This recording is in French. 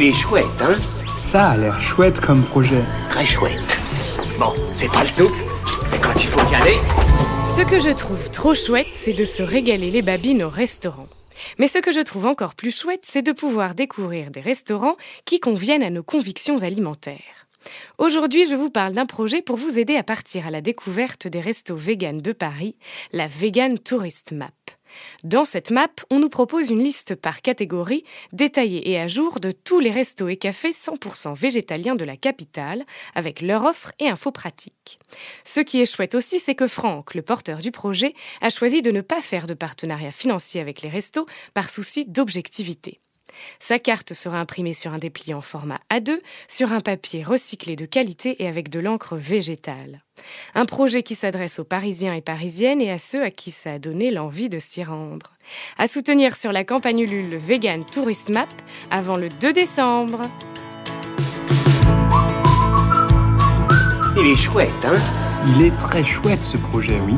Il est chouette, hein Ça a l'air chouette comme projet. Très chouette. Bon, c'est pas le tout, mais quand il faut y aller... Ce que je trouve trop chouette, c'est de se régaler les babines au restaurant. Mais ce que je trouve encore plus chouette, c'est de pouvoir découvrir des restaurants qui conviennent à nos convictions alimentaires. Aujourd'hui, je vous parle d'un projet pour vous aider à partir à la découverte des restos véganes de Paris, la Vegan Tourist Map. Dans cette map, on nous propose une liste par catégorie, détaillée et à jour de tous les restos et cafés 100% végétaliens de la capitale, avec leur offre et infos pratiques. Ce qui est chouette aussi, c'est que Franck, le porteur du projet, a choisi de ne pas faire de partenariat financier avec les restos par souci d'objectivité. Sa carte sera imprimée sur un dépliant format A2, sur un papier recyclé de qualité et avec de l'encre végétale. Un projet qui s'adresse aux Parisiens et Parisiennes et à ceux à qui ça a donné l'envie de s'y rendre. À soutenir sur la campagne Ulule Vegan Tourist Map avant le 2 décembre. Il est chouette, hein? Il est très chouette ce projet, oui.